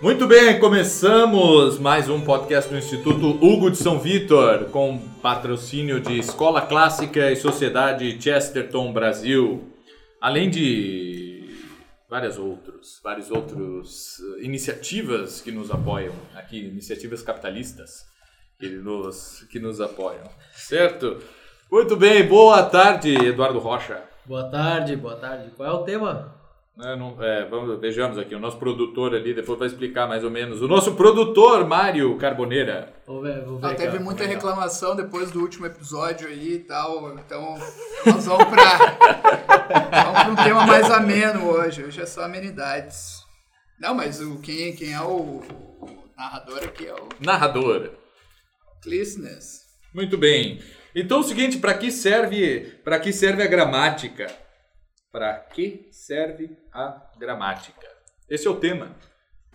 Muito bem, começamos mais um podcast do Instituto Hugo de São Vitor, com patrocínio de Escola Clássica e Sociedade Chesterton Brasil, além de várias outros, várias outras eh, iniciativas que nos apoiam aqui, iniciativas capitalistas que nos, que nos apoiam, certo? Muito bem, boa tarde, Eduardo Rocha. Boa tarde, boa tarde. Qual é o tema? É, não- é, vamos, vejamos aqui, o nosso produtor ali depois vai explicar mais ou menos. O nosso produtor, Mário Carboneira. Vou ver, vou ver Ah, teve muita Legal. reclamação depois do último episódio aí e tal, então nós vamos pra um tema mais ameno hoje. Hoje é só amenidades. Não, mas o, quem, quem é o, o narrador aqui é o Narrador. Clisnes. Muito bem. Então é o seguinte, para que serve, para que serve a gramática? Para que serve a gramática? Esse é o tema.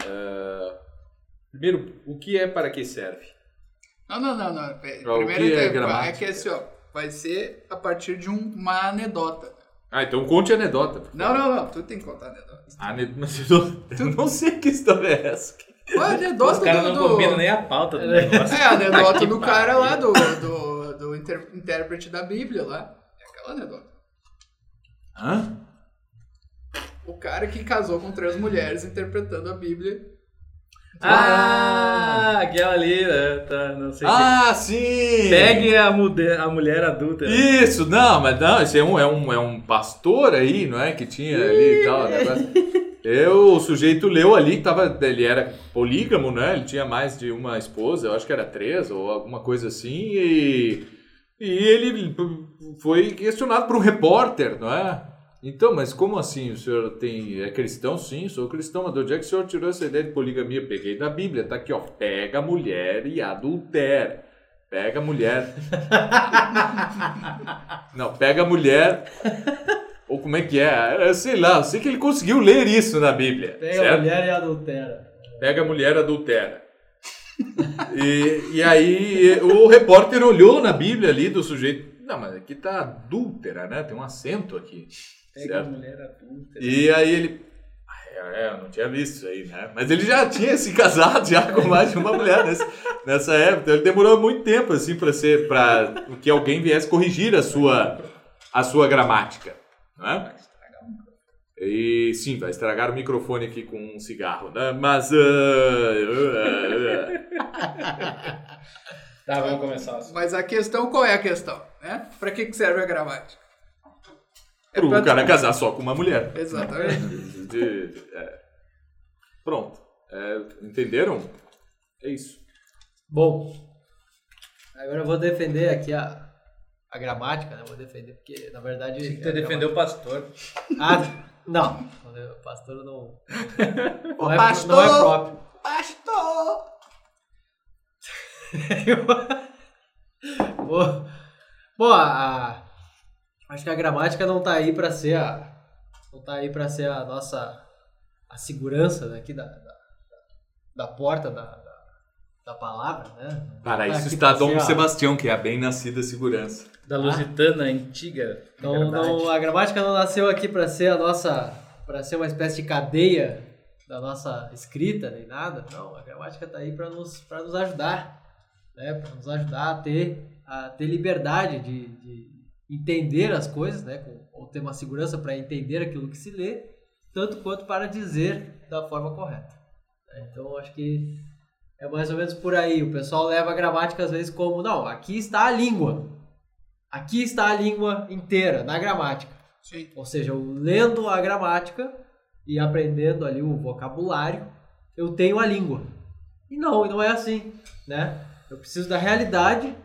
Ah, primeiro, o que é para que serve? Não, não, não, não. Ah, o Primeiro que é é, gramática? é que assim, ó, vai ser a partir de um- uma anedota. Ah, então conte a anedota. Não, não, não, tu tem que contar a anedota. Ane- mas eu não, eu não sei que história é essa. Qual é a anedota Os caras do... não do- combinam nem a pauta do negócio. É, a anedota do cara lá, do, do, do inter- intérprete da Bíblia lá. É aquela anedota. Hã? O cara que casou com três mulheres interpretando a Bíblia. Ah, aquela ali, né? Tá, não sei Ah, se... sim! Pegue a, mude- a mulher adulta. né? Isso, não, mas não, esse é um, é um, é um pastor aí, não é? Que tinha ali e tal. negócio. Eu, o sujeito leu ali que tava, ele era polígamo, né? Ele tinha mais de uma esposa, eu acho que era três ou alguma coisa assim, e, e ele foi questionado por um repórter, não é? Então, mas como assim? O senhor tem, é cristão? Sim, sou cristão, mas de onde é que o senhor tirou essa ideia de poligamia? Peguei da Bíblia, tá aqui, ó. Pega a mulher e adultera. Pega a mulher. Não, pega a mulher. Ou como é que é? Eu sei lá, eu sei que ele conseguiu ler isso na Bíblia. Pega certo? a mulher e adultera. Pega a mulher adultera. E, e aí o repórter olhou na Bíblia ali do sujeito. Não, mas aqui tá adúltera, né? Tem um acento aqui. Pega certo? mulher adulta. E aí ele. Ah, É, é, eu não tinha visto isso aí, né? Mas ele já tinha se casado já com mais de uma mulher nesse- nessa época. Então ele demorou muito tempo assim para ser para que alguém viesse corrigir a sua a sua gramática, né? E sim, vai estragar o microfone aqui com um cigarro, né? Mas ah, ah, ah. Tá, vamos começar. assim. Mas a questão, qual é a questão? Né? Pra que, que serve a gramática? É pro pra- cara casar só com uma mulher. Exatamente. De- de- é. Pronto. É, entenderam? É isso. Bom, agora eu vou defender aqui a, a gramática, né? Vou defender, porque na verdade. Tinha que a ter defender o pastor. Ah, não. O pastor não. Ô, Não é, pastor! não é próprio. Pastor! Bom, bom a- acho que a gramática não tá aí para ser a não tá aí para ser a nossa a segurança daqui da, da, da porta da, da, da palavra, né? Para Tá isso aqui está Dom ser a- Sebastião, que é a bem nascida segurança. Da Lusitana antiga. Não, verdade. não, a gramática não nasceu aqui para ser a nossa para ser uma espécie de cadeia da nossa escrita nem nada. Não, a gramática tá aí para nos para nos ajudar, né? Para nos ajudar a ter a ter liberdade de, de entender as coisas, né? Com, ou ter uma segurança para entender aquilo que se lê, tanto quanto para dizer da forma correta. Então, acho que é mais ou menos por aí. O pessoal leva a gramática às vezes como, não, aqui está a língua. Aqui está a língua inteira, na gramática. Sim. Ou seja, eu lendo a gramática e aprendendo ali o vocabulário, eu tenho a língua. E não, não é assim, né? Eu preciso da realidade,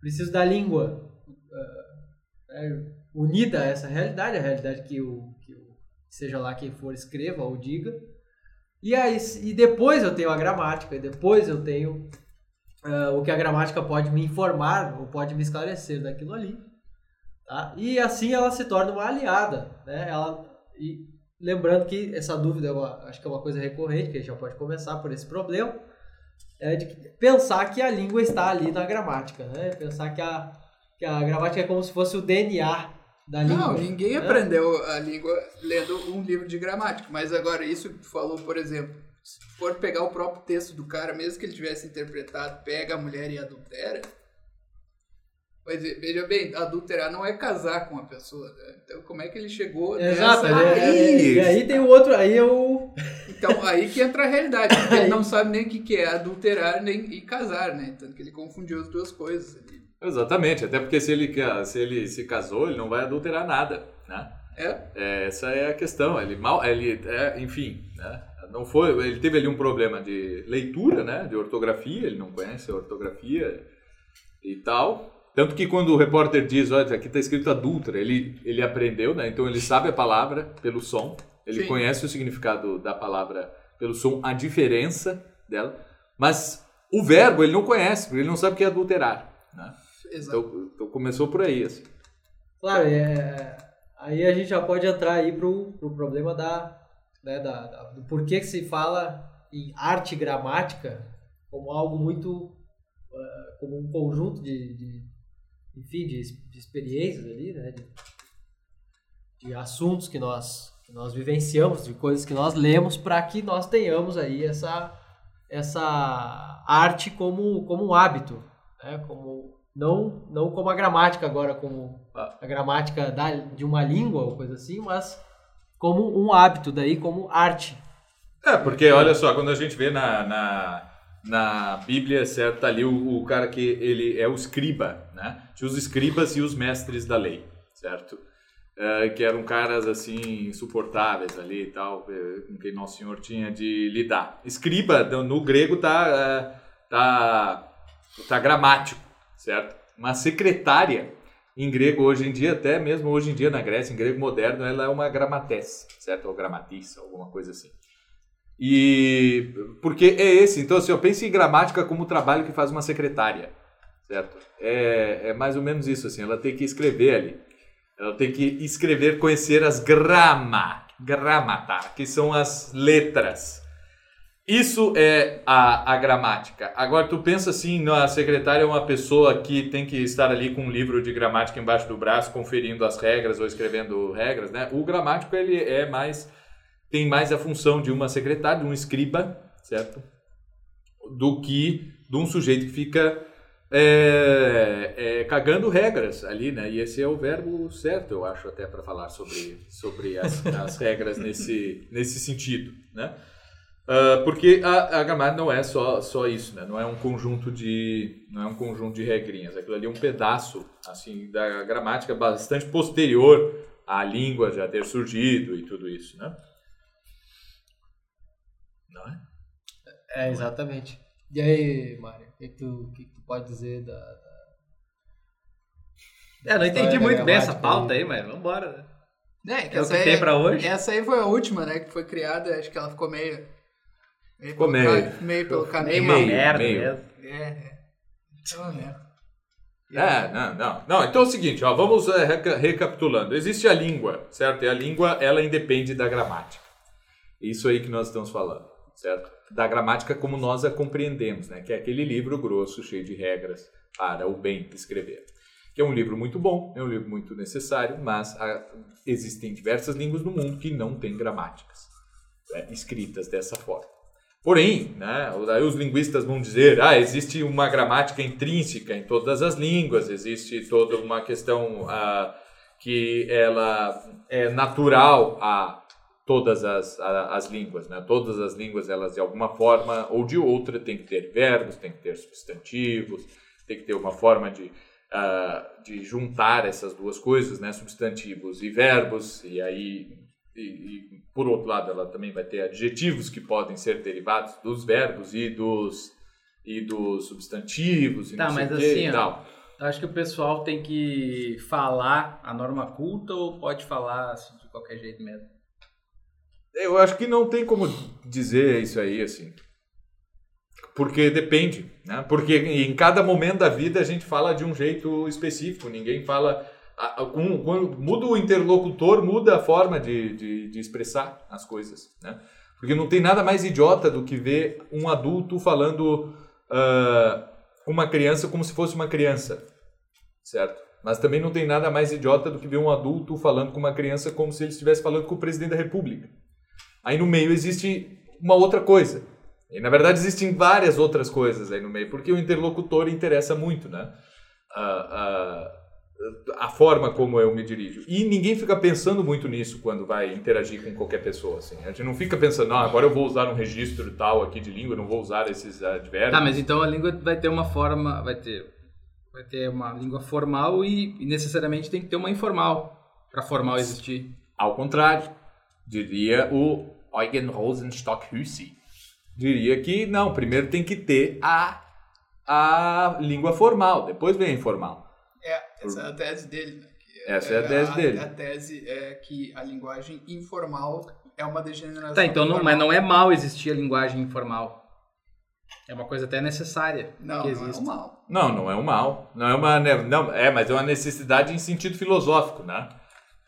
preciso da língua eh, né, unida a essa realidade, a realidade que o, que o seja lá quem for escreva ou diga. E aí, e depois eu tenho a gramática, e depois eu tenho eh, o que a gramática pode me informar ou pode me esclarecer daquilo ali. Tá? E assim ela se torna uma aliada, né? Ela, e lembrando que essa dúvida é uma, acho que é uma coisa recorrente, que a gente já pode começar por esse problema, é de pensar que a língua está ali na gramática, né? Pensar que a, que a gramática é como se fosse o DNA da língua. Não, ninguém aprendeu a língua lendo um livro de gramática. Mas agora, isso que tu falou, por exemplo, se for pegar o próprio texto do cara, mesmo que ele tivesse interpretado, pega a mulher e adultera. Mas veja bem, adulterar não é casar com a pessoa. Né? Então, como é que ele chegou Exato, nessa... é, é, é, e aí tem o outro, aí eu. Então, aí que entra a realidade. Ele não sabe nem o que que é adulterar nem e casar, né? Tanto que ele confundiu as duas coisas ali. Exatamente, até porque se ele, se ele se casou, ele não vai adulterar nada, né? É, É, essa é a questão. Ele mal, ele, é, enfim, né? Não foi, ele teve ali um problema de leitura, né? De ortografia, ele não conhece a ortografia e tal. Tanto que quando o repórter diz, olha, aqui está escrito adúltera, ele, ele aprendeu, né? Então ele sabe a palavra pelo som, ele Sim. conhece o significado da palavra pelo som, a diferença dela, mas o verbo ele não conhece, porque ele não sabe o que é adulterar, né? Exato. Então, então começou por aí, assim. Claro, é, aí a gente já pode entrar aí pro, pro problema da, né, da, da- do porquê que se fala em arte gramática como algo muito ah, como um conjunto de, de enfim de, de experiências ali, né, de, de assuntos que nós que nós vivenciamos, de coisas que nós lemos para que nós tenhamos aí essa essa arte como como um hábito, né, como não não como a gramática agora como a gramática da, de uma língua ou coisa assim, mas como um hábito daí, como arte. É, porque olha só, quando a gente vê na, na, na Bíblia, certo, tá ali o, o cara que ele é o escriba, né? Tinha os escribas e os mestres da lei, certo? É, que eram caras assim insuportáveis ali e tal, eh, com quem Nosso Senhor tinha de lidar. Escriba no grego tá eh, tá tá gramático, certo? Uma secretária em grego hoje em dia, até mesmo hoje em dia na Grécia, em grego moderno, ela é uma gramates, certo? Ou gramatiça, alguma coisa assim. E porque é esse, então assim, eu penso em gramática como o trabalho que faz uma secretária, certo? É, é mais ou menos isso assim, ela tem que escrever ali. Ela tem que escrever, conhecer as grama, gramata, que são as letras. Isso é a, a gramática. Agora, tu pensa assim, a secretária é uma pessoa que tem que estar ali com um livro de gramática embaixo do braço, conferindo as regras ou escrevendo regras, né? O gramático, ele é mais... Tem mais a função de uma secretária, de um escriba, certo? Do que de um sujeito que fica é, é, cagando regras ali, né? E esse é o verbo certo, eu acho, até para falar sobre, sobre as, as regras nesse, nesse sentido, né? Ah, porque a, a gramática não é só, só isso, né? Não é um conjunto de não é um conjunto de regrinhas. Aquilo ali é um pedaço assim da gramática bastante posterior à língua já ter surgido e tudo isso, né? Não é? É, exatamente. E aí, Mário, o que, tu, o que, tu pode dizer da. da- É, não entendi muito bem essa pauta aí. aí, mas vambora. né? É, que É o essa que aí- tem pra hoje? Essa aí foi a última, né? Que foi criada, acho que ela ficou meio. Meio Ficou pelo meio. ca- meio pelo É caminho. uma meio, merda meio. mesmo. É, é. Então, né? É, não, não. Não, então é o seguinte, ó, vamos é, reca- recapitulando. Existe a língua, certo? E a língua, ela independe da gramática. Isso aí que nós estamos falando, certo? Da gramática como nós a compreendemos, né? Que é aquele livro grosso, cheio de regras para o bem escrever. Que é um livro muito bom, é um livro muito necessário, mas ah, existem diversas línguas no mundo que não têm gramáticas né, escritas dessa forma. Porém, né, os linguistas vão dizer, ah, existe uma gramática intrínseca em todas as línguas, existe toda uma questão ah, que ela é natural a todas as, a- as línguas, né? Todas as línguas, elas de alguma forma ou de outra tem que ter verbos, tem que ter substantivos, tem que ter uma forma de, ah, de juntar essas duas coisas, né? Substantivos e verbos, e aí e, e, por outro lado, ela também vai ter adjetivos que podem ser derivados dos verbos e dos, e dos substantivos e Tá, não sei mas assim, e tal. Acho que o pessoal tem que falar a norma culta ou pode falar assim, de qualquer jeito mesmo? Eu acho que não tem como dizer isso aí, assim. Porque depende, né? Porque em cada momento da vida a gente fala de um jeito específico. Ninguém fala... muda o interlocutor, muda a forma de, de, de expressar as coisas, né? Porque não tem nada mais idiota do que ver um adulto falando com uma criança como se fosse uma criança, certo? Mas também não tem nada mais idiota do que ver um adulto falando com uma criança como se ele estivesse falando com o presidente da república. Aí no meio existe uma outra coisa. E, na verdade, existem várias outras coisas aí no meio, porque o interlocutor interessa muito, né? A, a, a forma como eu me dirijo. E ninguém fica pensando muito nisso quando vai interagir com qualquer pessoa, assim. A gente não fica pensando, ah, agora eu vou usar um registro tal aqui de língua, não vou usar esses advérbios. Tá, mas então a língua vai ter uma forma, vai ter, vai ter uma língua formal e, e necessariamente tem que ter uma informal para formal existir. Ao contrário, diria o Eugen Rosenstock-Hussey. Diria que não, primeiro tem que ter a, a língua formal, depois vem a informal. É, essa é a tese dele, né? Que Essa é a tese dele. A tese é que a linguagem informal é uma degeneração. Tá, então não, mas não é mal existir a linguagem informal. É uma coisa até necessária Não, que não é um mal. Não, não é um mal. Não é uma. Não, é, mas é uma necessidade em sentido filosófico, né?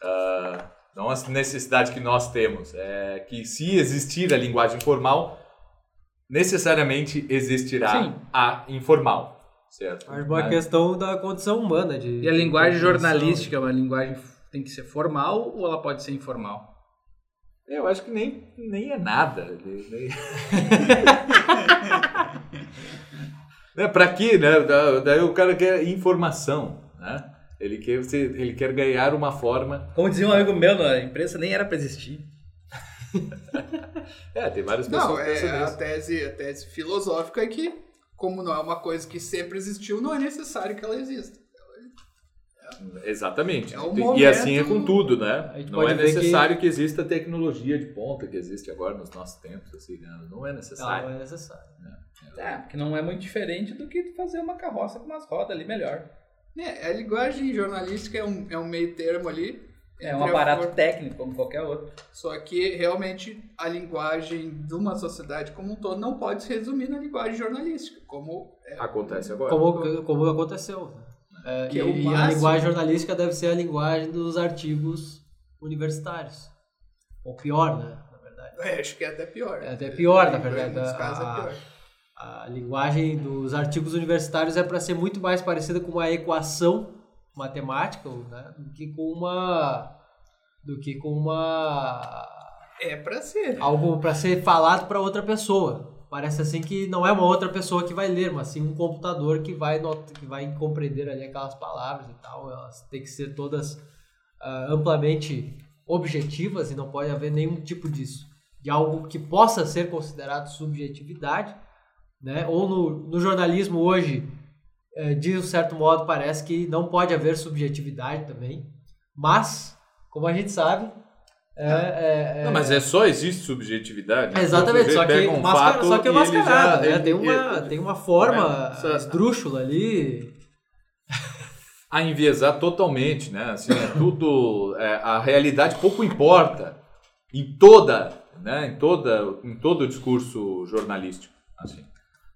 Ah, não a necessidade que nós temos. É que se existir a linguagem formal, necessariamente existirá Sim. a informal. Certo? Uma Né? questão da condição humana. De, E a linguagem jornalística é uma linguagem tem que ser formal ou ela pode ser informal? Eu acho que nem, nem é nada. Nem- né, pra quê, né? Da- Daí o cara quer informação, né? Ele quer, ele quer ganhar uma forma. Como dizia um amigo meu, a imprensa nem era para existir. É, tem várias pessoas Não, é, a tese, a tese filosófica é que, como não é uma coisa que sempre existiu, não é necessário que ela exista. Exatamente. É um e assim é com tudo, né? Não é ver que- necessário que... exista tecnologia de ponta que existe agora nos nossos tempos, assim, né? Não é necessário. não é necessário. É, porque não é muito diferente do que fazer uma carroça com umas rodas ali melhor. É, a linguagem jornalística é um, é um meio termo ali. É um aparato for- técnico como qualquer outro. Só que realmente a linguagem de uma sociedade como um todo não pode se resumir na linguagem jornalística, como é, Acontece agora. Como, como aconteceu. É, Que e, é e a linguagem jornalística deve ser a linguagem dos artigos universitários. Ou pior, né? Na verdade. É, acho que é até pior. É até pior, na verdade. Casos é a- pior. A linguagem dos artigos universitários é para ser muito mais parecida com uma equação matemática né, do que com uma do que com uma É pra ser. algo para ser falado para outra pessoa. Parece assim que não é uma outra pessoa que vai ler, mas sim um computador que vai not- que vai compreender ali aquelas palavras e tal. Elas têm que ser todas ah, amplamente objetivas e não pode haver nenhum tipo disso de algo que possa ser considerado subjetividade, né? Ou no, no jornalismo hoje, de um certo modo, parece que não pode haver subjetividade também, mas como a gente sabe, é, é- é- Não, mas é só existe subjetividade. Exatamente, só que, um mascara, só que é já- né? Tem uma, ele- tem uma forma É, esdrúxula ali. a enviesar totalmente, né? Assim, é tudo, é, a realidade pouco importa em toda, né? Em toda, em todo o discurso jornalístico, assim.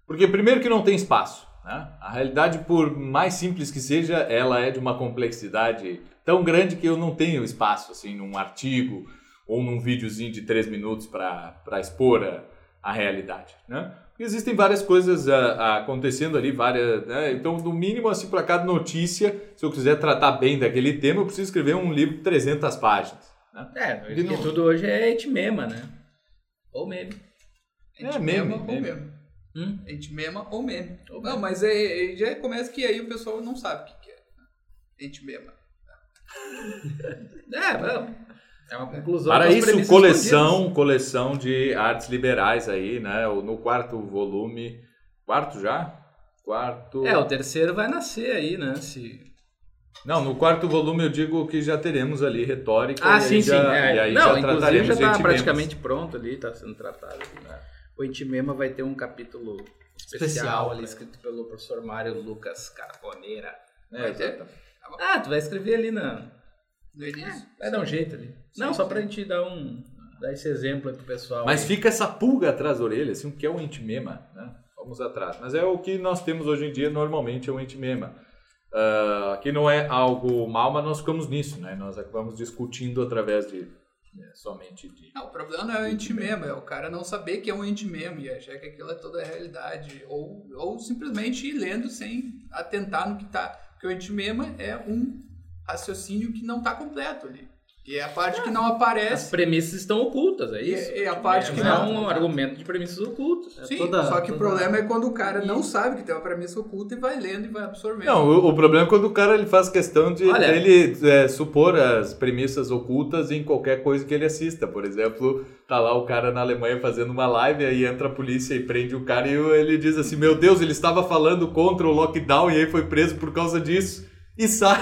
Porque primeiro que não tem espaço, né? A realidade, por mais simples que seja, ela é de uma complexidade tão grande que eu não tenho espaço, assim, num artigo ou num videozinho de três minutos para expor a, a realidade, né? Existem várias coisas ah, acontecendo ali, várias. né? Então, no mínimo, assim, para cada notícia, se eu quiser tratar bem daquele tema, eu preciso escrever um livro de 300 páginas. Né? É, porque tudo hoje é etmema, né? Ou meme. É, meme, mema ou meme. meme. Hum? A gente mema ou meme. Ou Não, meme. mas é, é- já começa que aí o pessoal não sabe o que, que é. A gente mema. É, não. É uma conclusão. Para isso, coleção, coleção de artes liberais aí, né? No quarto volume. Quarto já? Quarto. escondidas. É, o terceiro vai nascer aí, né? Se... Não, no quarto volume eu digo que já teremos ali retórica. Ah, e sim, aí sim. já, é. E aí não, já trataremos já está praticamente pronto ali, está sendo tratado. né? O Intimema vai ter um capítulo especial, Especial, ali, né? escrito pelo professor Mário Lucas Carboneira. É, Vai ter? exatamente. Ah, tu vai escrever ali na... No início. Vai dar um jeito ali. Não, só pra gente dar um... Dar esse exemplo aí pro pessoal. Mas aí. fica essa pulga atrás da orelha, assim, o que é o intimema, né? Vamos atrás. Mas é o que nós temos hoje em dia, normalmente, é o intimema. Ah, que não é algo mal, mas nós ficamos nisso, né? Nós acabamos discutindo através de né, somente de... Não, o problema não é o intimemo, é o cara não saber que é um intimemo e achar que aquilo é toda a realidade. Ou, ou simplesmente ir lendo sem atentar no que tá. Porque o intimema é um raciocínio que não tá completo ali. E é a parte que não As aparece. premissas estão ocultas, é isso? e a parte que é não- um argumento de premissas ocultas. Sim, toda- só que o toda- problema é quando o cara não sabe que tem uma premissa oculta e vai lendo e vai absorvendo. Não, o, o problema é quando o cara ele faz questão de Olha. ele é, supor as premissas ocultas em qualquer coisa que ele assista. Por exemplo, tá lá o cara na Alemanha fazendo uma live, aí entra a polícia e prende o cara e ele diz assim: Meu Deus, ele estava falando contra o lockdown e aí foi preso por causa disso. E sai.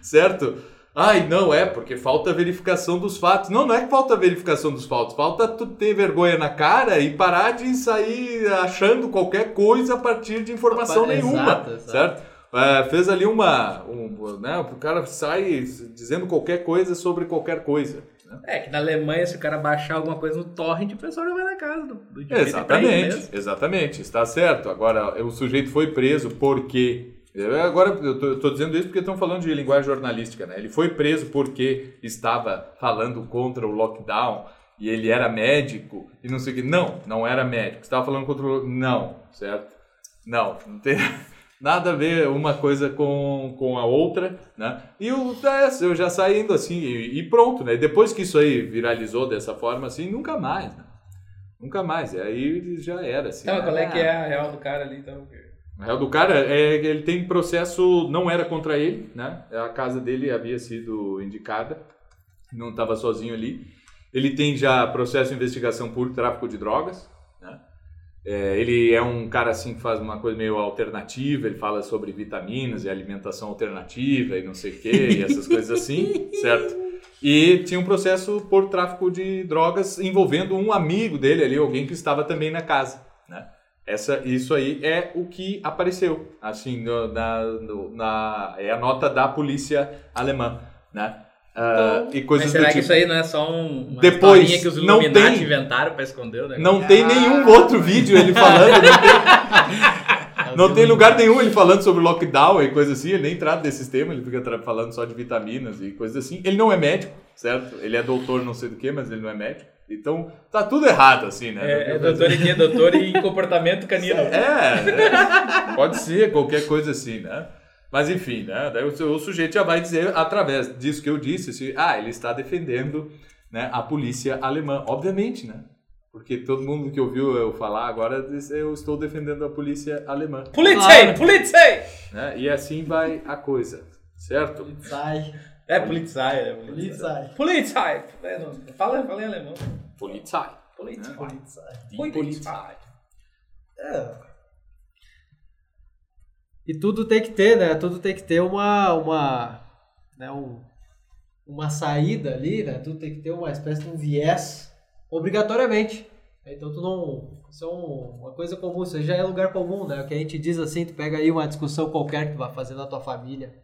certo? Ai, não é, porque falta verificação dos fatos. Não, não é que falta verificação dos fatos, falta tu ter vergonha na cara e parar de sair achando qualquer coisa a partir de informação Exato, nenhuma, exato. certo? É, fez ali uma, um, né, o cara sai dizendo qualquer coisa sobre qualquer coisa. Né? É que na Alemanha, se o cara baixar alguma coisa no torrent, o pessoal já vai na casa do, do ele Exatamente, exatamente, está certo. Agora, o sujeito foi preso porque. Agora, eu tô dizendo isso porque estão falando de linguagem jornalística, né? Ele foi preso porque estava falando contra o lockdown e ele era médico e não sei o que. Não, não era médico. Estava falando contra o. Não, certo? Não, não tem nada a ver uma coisa com, com a outra, né? E o é, eu já saindo assim e, e pronto, né? Depois que isso aí viralizou dessa forma assim, nunca mais, né? Nunca mais. E aí já era, assim. Então, né? qual é que é a real do cara ali, então? O réu do cara, é, ele tem processo, não era contra ele, né? A casa dele havia sido indicada, não estava sozinho ali. Ele tem já processo de investigação por tráfico de drogas? É, ele é um cara assim que faz uma coisa meio alternativa, ele fala sobre vitaminas e alimentação alternativa e não sei o que, e essas coisas assim, certo? E tinha um processo por tráfico de drogas envolvendo um amigo dele ali, alguém que estava também na casa, né? Essa, isso aí é o que apareceu, assim, no- na, no- na, é a nota da polícia alemã, né? Ah, e coisas Mas será do que tipo. isso aí não é só um, uma Depois, que os não Illuminati tem- inventaram pra esconder o negócio? Não tem nenhum outro vídeo ele falando, não tem, não tem lugar nenhum ele falando sobre lockdown e coisa assim, ele nem trata desses temas, ele fica falando só de vitaminas e coisas assim. Ele não é médico, certo? Ele é doutor não sei do que, mas ele não é médico. Então, tá tudo errado, assim, né? É, é doutor em quê? Doutor em comportamento canino. É, é, pode ser qualquer coisa assim, né? Mas enfim, né? Daí o, o sujeito já vai dizer, através disso que eu disse, assim, ah, ele está defendendo né, a polícia alemã. Obviamente, né? Porque todo mundo que ouviu eu falar agora diz, eu estou defendendo a polícia alemã. Polizei! Claro. Polizei! Né? E assim vai a coisa, certo? É Polizei, é Polizei. Polizei! É, não, Fala, fala em alemão. Polizei. Polizei. Polizei. Die Polizei. É. E tudo tem que ter, né? Tudo tem que ter uma, uma, né? um, uma saída ali, né? Tudo tem que ter uma espécie de um viés, obrigatoriamente. Então tu não, isso é um- uma coisa comum, isso já é lugar comum, né? O que a gente diz assim, tu pega aí uma discussão qualquer que tu vai fazer na tua família,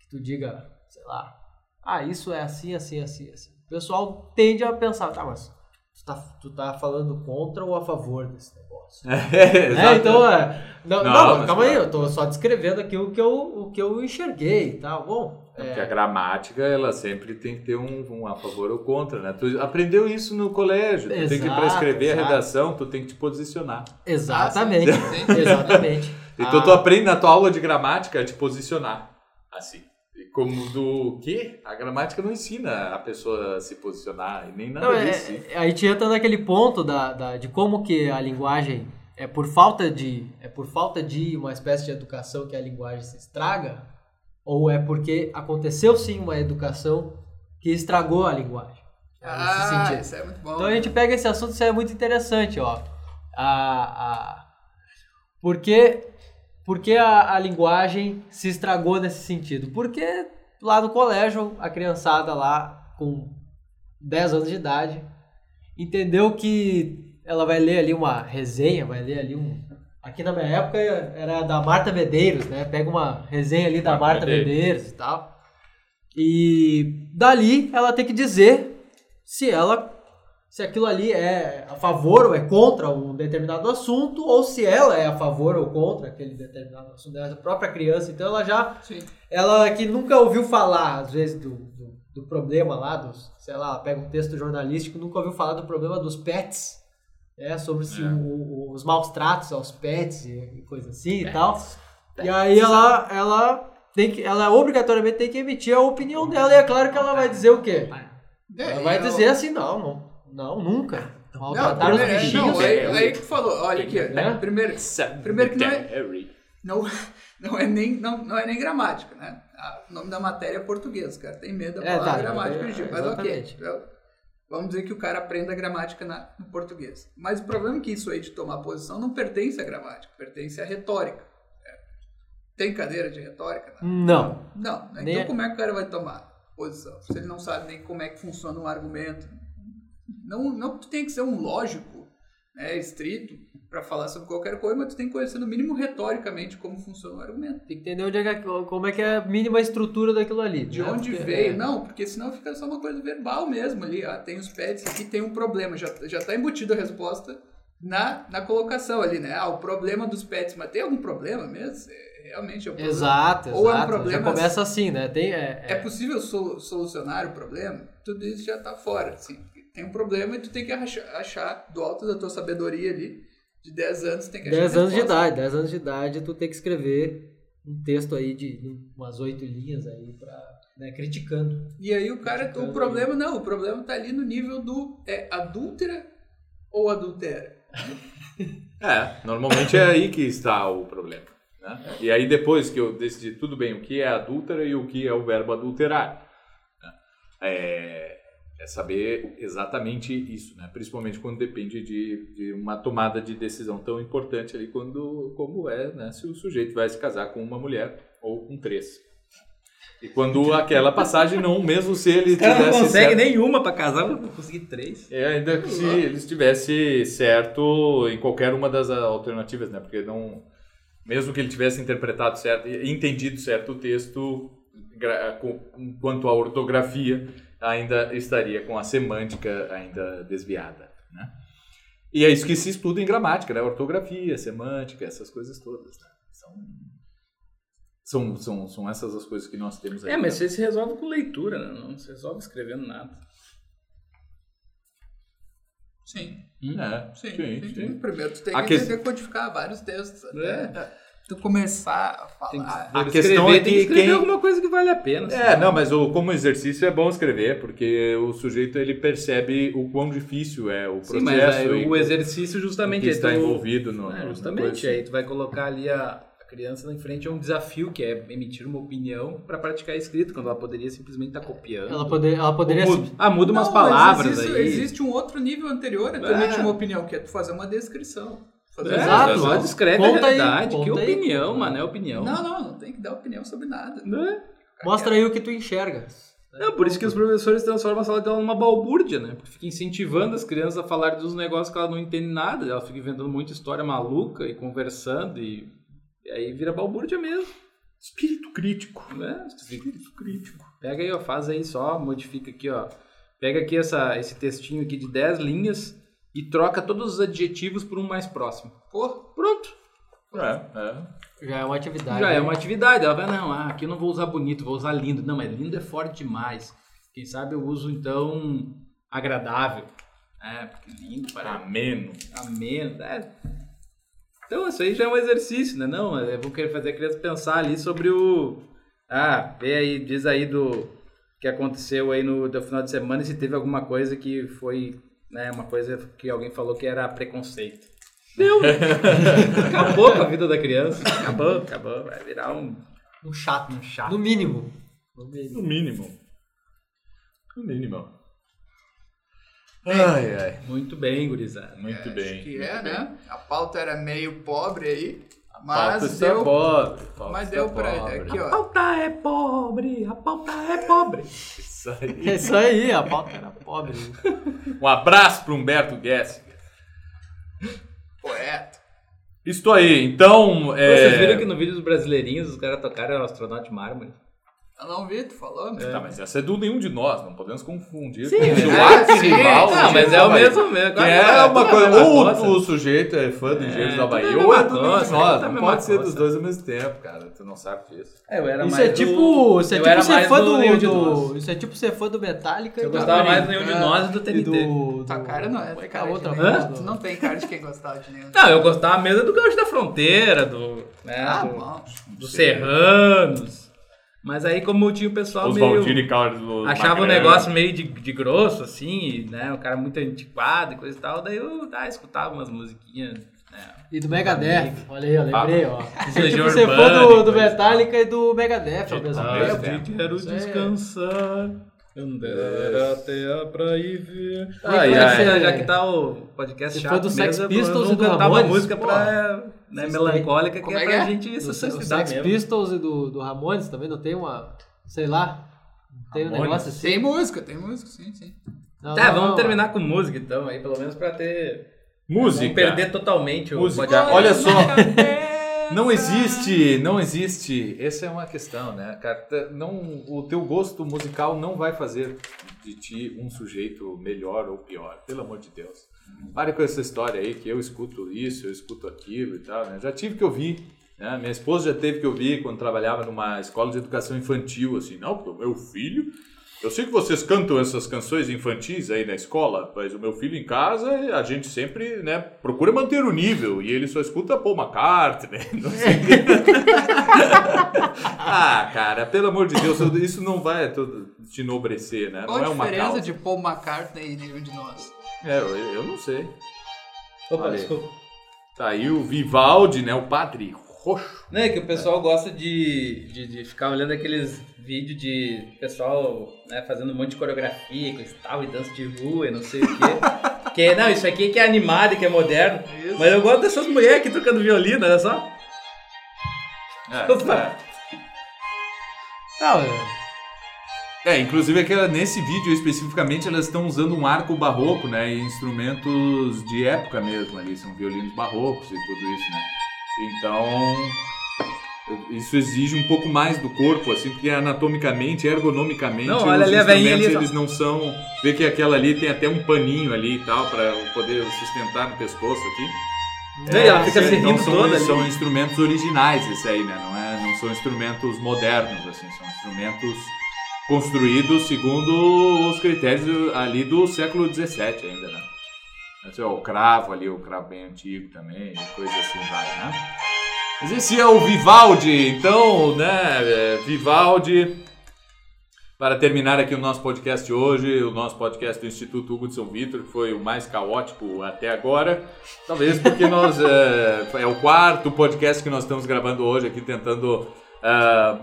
que tu diga, sei lá, ah, isso é assim, assim, assim, assim. O pessoal tende a pensar, tá, mas tu tá, tu tá falando contra ou a favor desse negócio? É, É, exato. então, é, não, Não, não, calma aí, claro. eu tô só descrevendo aqui o que eu, o que eu enxerguei tal. Bom, Porque é, a gramática, ela sempre tem que ter um, um a favor ou contra, né? Tu aprendeu isso no colégio. Tu tem que, Exato, para escrever a exato. redação, tu tem que te posicionar. exatamente, Ah, exatamente. Então Ah, tu aprende na tua aula de gramática a te posicionar. Assim. Como do quê? A gramática não ensina a pessoa a se posicionar e nem nada Não, é, disso. é, a gente entra naquele ponto da, da- de como que a linguagem é por falta de é por falta de uma espécie de educação que a linguagem se estraga ou é porque aconteceu sim uma educação que estragou a linguagem. Nesse Ah, sentido. isso é muito bom. Então a gente pega esse assunto, isso é muito interessante, ó. A, a, por que, por que a, a linguagem se estragou nesse sentido? Porque lá no colégio, a criançada lá com 10 anos de idade entendeu que ela vai ler ali uma resenha, vai ler ali um. Aqui na minha época era da Marta Medeiros, né? Pega uma resenha ali da Marta Marta Medeiros. Medeiros e tal. E dali ela tem que dizer se ela se aquilo ali é a favor ou é contra um determinado assunto ou se ela é a favor ou contra aquele determinado assunto da própria criança. Então ela já Sim. ela que nunca ouviu falar, às vezes, do, do, do problema lá, dos, sei lá, pega um texto jornalístico, nunca ouviu falar do problema dos pets, né? Sobre se É. o- o- os maus tratos aos pets e, coisa assim e tal. E aí ela, ela tem que, ela obrigatoriamente tem que emitir a opinião dela. E é claro que ela vai dizer o quê? É, Ela vai eu- dizer assim, não, não, não, nunca. Não, Maltratar os primeiro, é, bichinhos. não, aí, aí que tu falou, olha aqui, Né? primeiro, primeiro que não é, não, não, é nem, não, não é nem gramática, né? O nome da matéria é português, o cara tem medo da É, palavra tá, gramática é, dia, mas ok. Vamos dizer que o cara aprenda a gramática na- no português. Mas o problema é que isso aí de tomar posição não pertence à gramática, pertence à retórica. É. Tem cadeira de retórica? Não. Não. Não, né? Nem então é- como é que o cara vai tomar posição? Se ele não sabe nem como é que funciona um argumento. Não, não tu tem que ser um lógico, né, estrito, para falar sobre qualquer coisa, mas tu tem que conhecer no mínimo retoricamente como funciona o argumento. Tem que entender onde é que, como é que é a mínima estrutura daquilo ali. De né? onde Porque- veio? é. Não, porque senão fica só uma coisa verbal mesmo ali. Ah, tem os pets aqui, tem um problema. Já, já tá embutido a resposta na, na colocação ali, né? Ah, o problema dos pets, mas tem algum problema mesmo? É, realmente é um problema. Exato, exato. Ou é um problema- Já começa assim, né? Tem, é, É possível solu- solucionar o problema? Tudo isso já tá fora, assim. Tem um problema e tu tem que achar, achar do alto da tua sabedoria ali, de 10 anos, tu tem que achar 10 a anos de idade, 10 anos de idade, tu tem que escrever um texto aí de umas oito linhas aí pra, né, criticando. E aí o cara, o problema não, o problema tá ali no nível do é adúltera ou adultera? É, normalmente é aí que está o problema. né? E aí depois que eu decidi tudo bem o que é adúltera e o que é o verbo adulterar. né? É, é saber exatamente isso, né? principalmente quando depende de, de uma tomada de decisão tão importante ali quando, como é né? se o sujeito vai se casar com uma mulher ou com três. E quando aquela passagem não, mesmo se ele cara não tivesse consegue certo- nenhuma pra casar, eu vou conseguir três. é, ainda que se ele estivesse certo em qualquer uma das alternativas, né? Porque não. Mesmo que ele tivesse interpretado certo, entendido certo o texto, quanto à ortografia, ainda estaria com a semântica ainda desviada, né? E é isso que se estuda em gramática, né? Ortografia, semântica, essas coisas todas, né? São, são, são, são essas as coisas que nós temos aí. É, mas né? você se resolve com leitura, né? Não se resolve escrevendo nada. Sim, É, sim, sim, sim, sim. Primeiro tu tem A que entender codificar vários textos É. tu começar a Tem que, falar. A questão escrever, é tem que que escrever quem- alguma coisa que vale a pena. É, senão- não, mas o, como exercício é bom escrever, porque o sujeito ele percebe o quão difícil é o processo Sim, mas aí, e o exercício justamente que é está tu- envolvido no, É, justamente, na coisa. aí tu vai colocar ali a, a criança em frente a um desafio que é emitir uma opinião para praticar a escrita, quando ela poderia simplesmente estar copiando. Ela, poder, ela poderia. Ou muda, ah, muda umas Não, palavras mas existe, aí. Existe um outro nível anterior a tu É. emitir uma opinião, que é tu fazer uma descrição. Fazer É, Exato. só descreve Conta a aí, realidade. que conta aí. opinião, mano, é opinião. Não, não, não tem que dar opinião sobre nada. Né? Mostra aí o que tu enxerga. Não, por isso que os professores transformam a sala dela numa balbúrdia, né? Porque fica incentivando as crianças a falar dos negócios que elas não entendem nada. Elas ficam inventando muita história maluca e conversando e, e aí vira balbúrdia mesmo. Espírito crítico. né? Espírito crítico. Pega aí, ó, faz aí só, modifica aqui, ó. Pega aqui essa, esse textinho aqui de 10 linhas e troca todos os adjetivos por um mais próximo. Pô, Pronto. É, é. Já é uma atividade. Já é uma atividade. Ela vai, não, ah, aqui eu não vou usar bonito, vou usar lindo. Não, mas lindo é forte demais. Quem sabe eu uso, então, agradável. É, porque lindo para Ameno. ameno. É. Então, isso aí já é um exercício, né? Não, eu vou querer fazer a criança pensar ali sobre o. Ah, vê aí, diz aí do que aconteceu aí no do final de semana e se teve alguma coisa que foi, né, uma coisa que alguém falou que era preconceito. Deu! acabou com a vida da criança. Acabou, acabou. Vai virar um, Um chato. um chato. No mínimo. No mínimo. No mínimo. No mínimo. Ai, ai. Muito bem, gurizada. Muito acho bem. que muito é, bem. né? A pauta era meio pobre aí, mas está deu, pobre. pauta mas deu pra... pobre. Aqui, A ó. pauta é pobre, a pauta é pobre. Isso aí. É isso aí, a pauta era pobre. Um abraço para Humberto Gessinger. Poeta. Isto aí, então. É... Vocês viram que no vídeo dos brasileirinhos os caras tocaram astronauta de mármore? Eu não vi, tu falou? né? Tá, mas essa é do nenhum de nós, não podemos confundir Sim, com o é, sim. Rival. Não, mas é o mesmo mesmo. É uma tudo coisa, ou o sujeito é fã do Engenheiros É, da Bahia, ou é do nenhum de nós. Não pode ser dos dois ao mesmo tempo, cara. Tu não sabe disso. É, eu era Isso mais é tipo, do- isso é tipo ser fã do. Isso é tipo ser fã do Metallica. Eu gostava mais do. Nenhum de Nós e do TNT. do, Tua do- cara não é é cara a outra Tu do- não tem cara de quem gostava de nenhum. Não, eu gostava mesmo do Gaúcho da Fronteira, do, né, Ah, do, bom. dos Serranos. Mas aí, como tinha o pessoal Os meio. E Carlos Achava o negócio meio de, de grosso, assim, né? O cara muito antiquado e coisa e tal. Daí eu ah, escutava umas musiquinhas. Né? E do Megadeth. Olha aí, ó, lembrei, ó. Legião tipo, você Urbana for do, do Metallica e do Megadeth ao mesmo Ah, tempo. é. quero Isso aí. descansar. Andar até a praia ver. Ai, já, ai. que- já que tá o podcast Se chato do Sex Pistols e do cantar uma Ramones, música pra, né, melancólica que é é pra é? gente se do suicidar Sex. Pistols e do, do Ramones também não tem uma. Sei lá. Tem um Ramones? negócio assim. Tem música, tem música, sim, sim. Não, Tá, não, vamos não. terminar com música então, aí, pelo menos pra ter. Música. Não perder totalmente o Música. podcast. Olha só. Não existe, não existe. Essa é uma questão, né, cara? Não, o teu gosto musical não vai fazer de ti um sujeito melhor ou pior, pelo amor de Deus. Pare com essa história aí que eu escuto isso, eu escuto aquilo e tal. Né? Já tive que ouvir. Né? Minha esposa já teve que ouvir quando trabalhava numa escola de educação infantil, assim, não, porque o meu filho eu sei que vocês cantam essas canções infantis aí na escola, mas o meu filho em casa, a gente sempre, né, procura manter o nível e ele só escuta Paul McCartney, não sei o quê. Ah, cara, pelo amor de Deus, isso não vai todo te enobrecer, né? Qual não é a uma diferença causa. de Paul McCartney e nenhum de nós? É, eu, eu não sei. Opa, Olha desculpa. Tá aí o Vivaldi, né, o padre roxo. Não, é que o pessoal gosta de, de, de ficar olhando aqueles vídeos de pessoal né, fazendo um monte de coreografia, coisa e tal, e dança de rua e não sei o quê. que, não, isso aqui que é animado e que é moderno. Mas eu gosto dessas mulheres aqui tocando violino, olha só. É, Opa. Não, é- É, inclusive aquela, nesse vídeo especificamente elas estão usando um arco barroco, né? E instrumentos de época mesmo ali, são violinos barrocos e tudo isso, né? Então, isso exige um pouco mais do corpo, assim, porque anatomicamente, ergonomicamente, Não, olha os ali instrumentos ali, eles não são... Vê que aquela ali tem até um paninho ali e tal, pra poder sustentar no pescoço aqui. Vê, ela fica se então rindo são, toda ali. são instrumentos originais esse aí, né? Não, é, não são instrumentos modernos, assim, são instrumentos construídos segundo os critérios ali do século XVII ainda, né? Esse é o cravo ali, o cravo bem antigo também, coisa assim vai, né? Mas esse é o Vivaldi, então, né, é, Vivaldi, para terminar aqui o nosso podcast hoje, o nosso podcast do Instituto Hugo de São Vitor, que foi o mais caótico até agora, talvez porque nós, é, é o quarto podcast que nós estamos gravando hoje aqui, tentando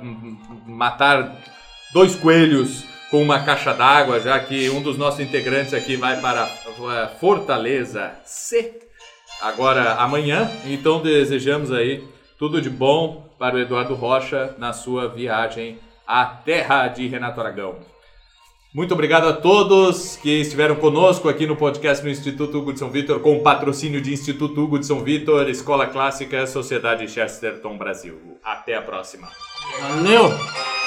m- matar dois coelhos com uma caixa d'água, já que um dos nossos integrantes aqui vai para a Fortaleza C agora amanhã. Então desejamos aí tudo de bom para o Eduardo Rocha na sua viagem à terra de Renato Aragão. Muito obrigado a todos que estiveram conosco aqui no podcast do Instituto Hugo de São Vitor, com o patrocínio de Instituto Hugo de São Vitor, Escola Clássica, Sociedade Chesterton Brasil. Até a próxima. Valeu!